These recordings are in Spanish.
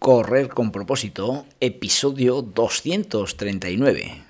Correr con propósito, episodio 239.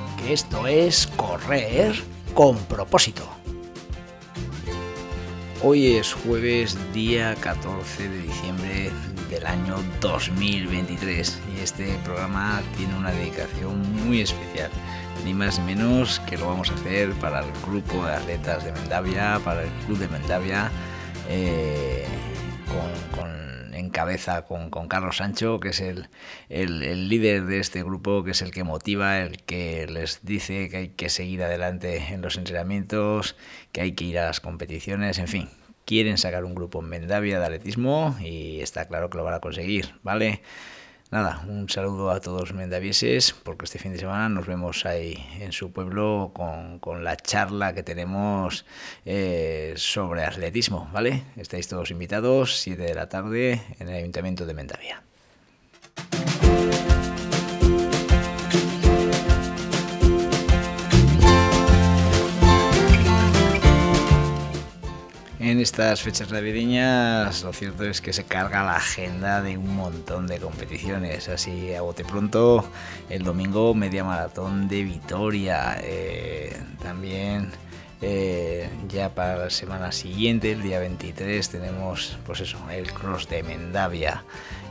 que esto es correr con propósito. Hoy es jueves día 14 de diciembre del año 2023 y este programa tiene una dedicación muy especial. Ni más ni menos que lo vamos a hacer para el grupo de atletas de Mendavia, para el club de Mendavia, eh, cabeza con, con, Carlos Sancho, que es el, el, el, líder de este grupo, que es el que motiva, el que les dice que hay que seguir adelante en los entrenamientos, que hay que ir a las competiciones, en fin. Quieren sacar un grupo en Mendavia de atletismo y está claro que lo van a conseguir, ¿vale? Nada, un saludo a todos mendavieses, porque este fin de semana nos vemos ahí en su pueblo con, con la charla que tenemos eh, sobre atletismo, ¿vale? Estáis todos invitados, 7 de la tarde, en el Ayuntamiento de Mendavia. En estas fechas navideñas lo cierto es que se carga la agenda de un montón de competiciones. Así a bote pronto, el domingo media maratón de Vitoria. Eh, también eh, ya para la semana siguiente, el día 23, tenemos pues eso, el cross de Mendavia.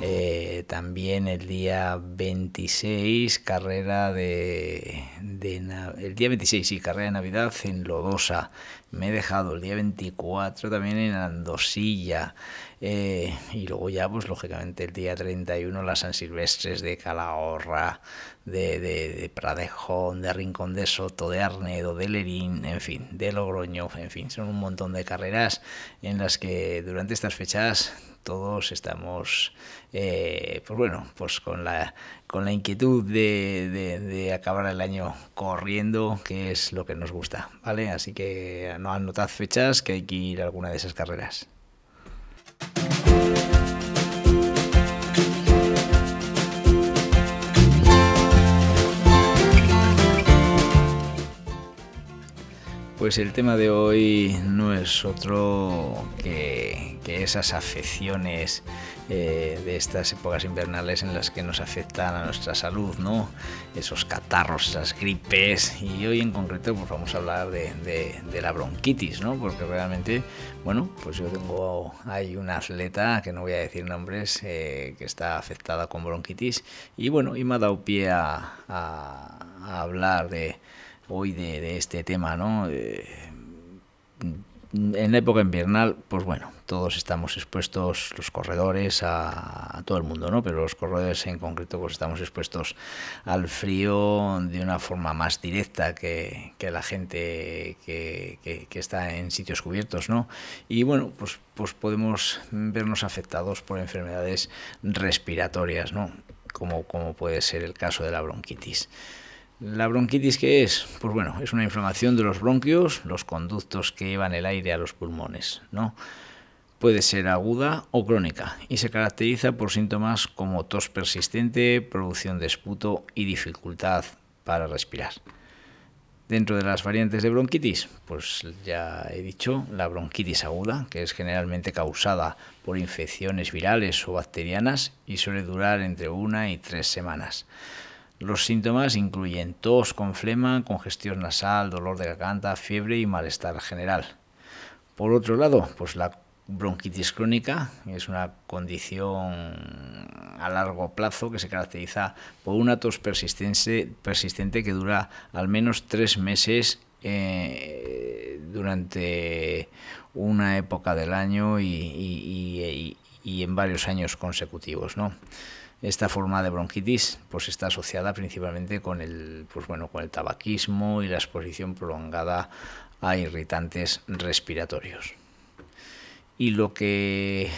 Eh, también el día 26, carrera de, de, El día 26, sí, carrera de Navidad en Lodosa. Me he dejado el día 24 también en Andosilla. Eh, y luego ya, pues lógicamente, el día 31, las San Silvestres de Calahorra, de, de, de, Pradejón, de Rincón de Soto, de Arnedo, de Lerín, en fin, de Logroño, en fin, son un montón de carreras en las que durante estas fechas todos estamos, eh, pues bueno, pues con la, con la inquietud de, de, de, acabar el año corriendo, que es lo que nos gusta, ¿vale? Así que no anotad fechas, que hay que ir a alguna de esas carreras. Pues el tema de hoy no es otro que, esas afecciones eh, de estas épocas invernales en las que nos afectan a nuestra salud, ¿no? Esos catarros, esas gripes. Y hoy en concreto pues vamos a hablar de, la bronquitis, ¿no? Porque realmente, bueno, pues yo tengo, hay una atleta, que no voy a decir nombres, eh, que está afectada con bronquitis. Y bueno, y me ha dado pie a hablar de hoy de, este tema, ¿no? Eh, en época invernal, pues bueno, todos estamos expuestos, los corredores, a, todo el mundo, ¿no? Pero los corredores en concreto, pues estamos expuestos al frío de una forma más directa que, la gente que, está en sitios cubiertos, ¿no? Y bueno, pues, pues podemos vernos afectados por enfermedades respiratorias, ¿no? Como puede ser el caso de la bronquitis. ¿La bronquitis qué es? Pues bueno, es una inflamación de los bronquios, los conductos que llevan el aire a los pulmones, ¿no? Puede ser aguda o crónica y se caracteriza por síntomas como tos persistente, producción de esputo y dificultad para respirar. Dentro de las variantes de bronquitis, pues ya he dicho, la bronquitis aguda, que es generalmente causada por infecciones virales o bacterianas y suele durar entre una y tres semanas. Los síntomas incluyen tos con flema, congestión nasal, dolor de garganta, fiebre y malestar general. Por otro lado, pues la bronquitis crónica es una condición a largo plazo que se caracteriza por una tos persistente, que dura al menos tres meses eh, durante una época del año y, y en varios años consecutivos. ¿no? Esta forma de bronquitis pues está asociada principalmente con el pues bueno con el tabaquismo y la exposición prolongada a irritantes respiratorios y lo que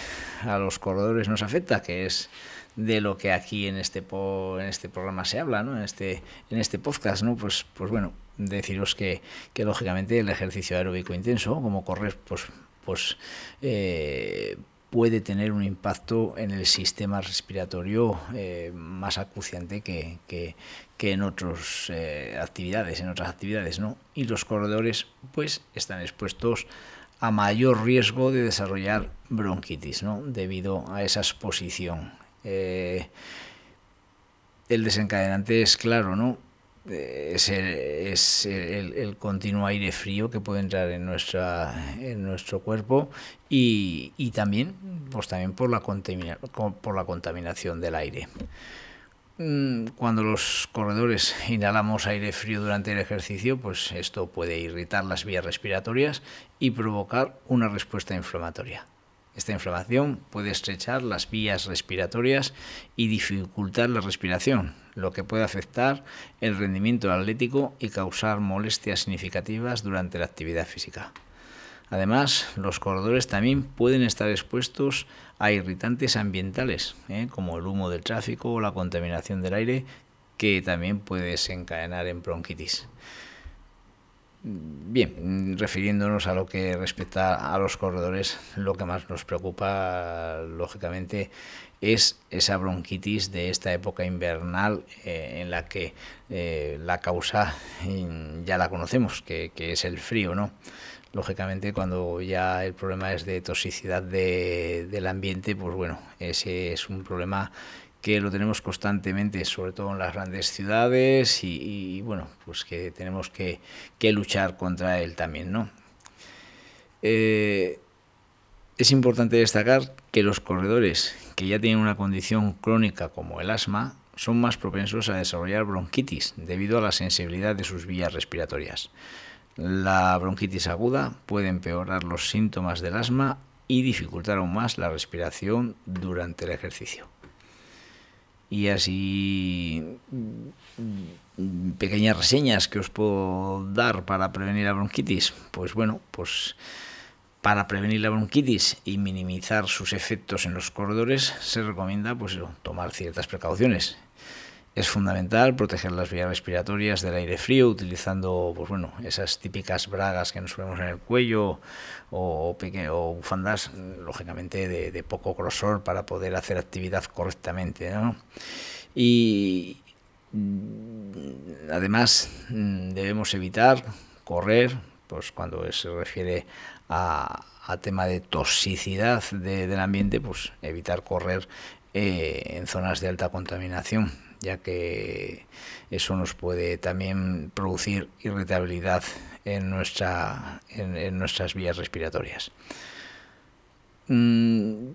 a los corredores nos afecta que es de lo que aquí en este en este programa se habla ¿no? en este en este podcast no pues pues bueno deciros que, que lógicamente el ejercicio aeróbico intenso como correr pues pues eh, puede tener un impacto en el sistema respiratorio eh, más acuciante que, que, en otras eh, actividades, en otras actividades, ¿no? Y los corredores, pues, están expuestos a mayor riesgo de desarrollar bronquitis, ¿no? Debido a esa exposición. Eh, el desencadenante es claro, ¿no? Es, el, continuo aire frío que puede entrar en nuestra en nuestro cuerpo y, también pues también por la por la contaminación del aire. Mm, cuando los corredores inhalamos aire frío durante el ejercicio pues esto puede irritar las vías respiratorias y provocar una respuesta inflamatoria. Esta inflamación puede estrechar las vías respiratorias y dificultar la respiración, lo que puede afectar el rendimiento atlético y causar molestias significativas durante la actividad física. Además, los corredores también pueden estar expuestos a irritantes ambientales, ¿eh? como el humo del tráfico o la contaminación del aire, que también puede desencadenar en bronquitis. Bien, refiriéndonos a lo que respecta a los corredores, lo que más nos preocupa, lógicamente, es esa bronquitis de esta época invernal eh, en la que eh, la causa ya la conocemos, que, es el frío, ¿no? Lógicamente, cuando ya el problema es de toxicidad del ambiente, pues bueno, ese es un problema que lo tenemos constantemente, sobre todo en las grandes ciudades, y, bueno, pues que tenemos que, luchar contra él también, ¿no? Eh, es importante destacar que los corredores que ya tienen una condición crónica como el asma son más propensos a desarrollar bronquitis debido a la sensibilidad de sus vías respiratorias. La bronquitis aguda puede empeorar los síntomas del asma y dificultar aún más la respiración durante el ejercicio y así mm, pequeñas reseñas que os puedo dar para prevenir la bronquitis. Pues bueno, pues para prevenir la bronquitis y minimizar sus efectos en los corredores se recomienda pues tomar ciertas precauciones. Es fundamental proteger las vías respiratorias del aire frío utilizando pues bueno, esas típicas bragas que nos ponemos en el cuello o, o bufandas, lógicamente, de, poco grosor para poder hacer actividad correctamente. Y mm, además mm, debemos evitar correr, pues cuando se refiere a, tema de toxicidad del ambiente, pues evitar correr eh, en zonas de alta contaminación ya que eso nos puede también producir irritabilidad en, nuestra, en, nuestras vías respiratorias. Mm,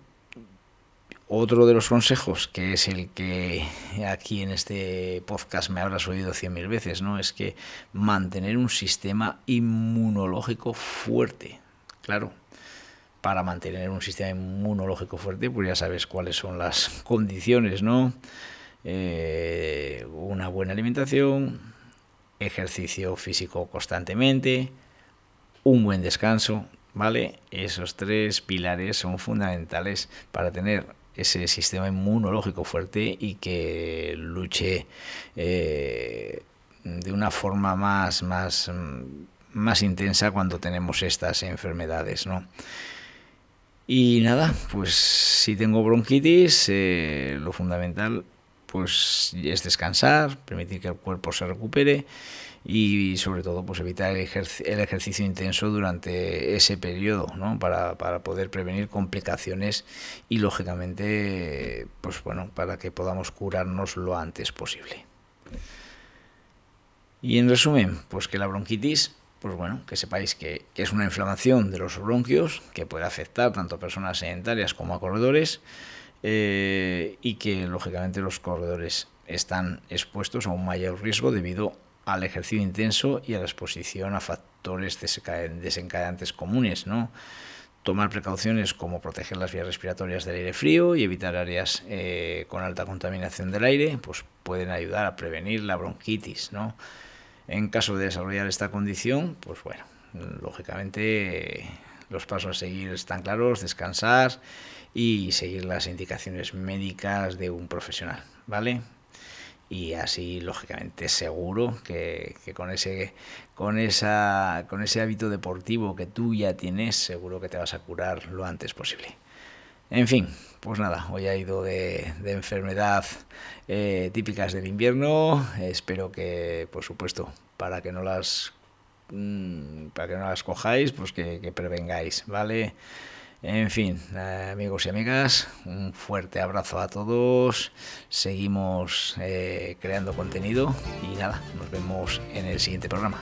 otro de los consejos, que es el que aquí en este podcast me habrás oído cien mil veces, ¿no? Es que mantener un sistema inmunológico fuerte. Claro, para mantener un sistema inmunológico fuerte, pues ya sabes cuáles son las condiciones, ¿no? Eh, una buena alimentación, ejercicio físico constantemente, un buen descanso, ¿vale? Esos tres pilares son fundamentales para tener ese sistema inmunológico fuerte y que luche eh, de una forma más, más, más intensa cuando tenemos estas enfermedades, ¿no? Y nada, pues si tengo bronquitis, eh, lo fundamental pues es descansar, permitir que el cuerpo se recupere y sobre todo pues evitar el, ejercicio intenso durante ese periodo ¿no? para, poder prevenir complicaciones y lógicamente pues bueno para que podamos curarnos lo antes posible y en resumen pues que la bronquitis pues bueno, que sepáis que, es una inflamación de los bronquios que puede afectar tanto a personas sedentarias como a corredores eh, y que lógicamente los corredores están expuestos a un mayor riesgo debido al ejercicio intenso y a la exposición a factores desencadenantes comunes, ¿no? tomar precauciones como proteger las vías respiratorias del aire frío y evitar áreas eh, con alta contaminación del aire, pues pueden ayudar a prevenir la bronquitis, ¿no? En caso de desarrollar esta condición, pues bueno, lógicamente los pasos a seguir están claros, descansar y seguir las indicaciones médicas de un profesional, ¿vale? y así lógicamente seguro que, con ese con esa con ese hábito deportivo que tú ya tienes seguro que te vas a curar lo antes posible. En fin pues nada hoy ha ido de, enfermedad eh, típicas del invierno. Espero que por supuesto para que no las mm, para que no las cojáis pues que, que prevengáis vale en fin, amigos y amigas, un fuerte abrazo a todos. Seguimos eh, creando contenido y nada, nos vemos en el siguiente programa.